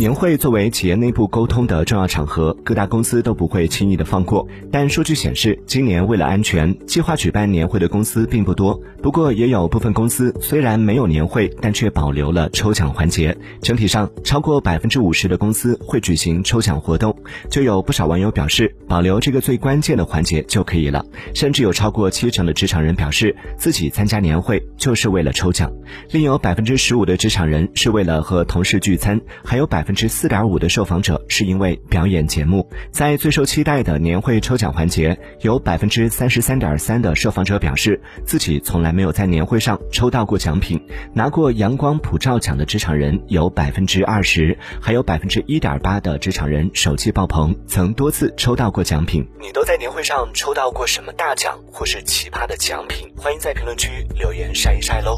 年会作为企业内部沟通的重要场合，各大公司都不会轻易的放过。但数据显示，今年为了安全，计划举办年会的公司并不多。不过，也有部分公司虽然没有年会，但却保留了抽奖环节。整体上，超过百分之五十的公司会举行抽奖活动。就有不少网友表示，保留这个最关键的环节就可以了。甚至有超过七成的职场人表示，自己参加年会就是为了抽奖。另有百分之十五的职场人是为了和同事聚餐，还有百分。百分之四点五的受访者是因为表演节目，在最受期待的年会抽奖环节，有百分之三十三点三的受访者表示自己从来没有在年会上抽到过奖品。拿过阳光普照奖的职场人有百分之二十，还有百分之一点八的职场人手气爆棚，曾多次抽到过奖品。你都在年会上抽到过什么大奖或是奇葩的奖品？欢迎在评论区留言晒一晒喽！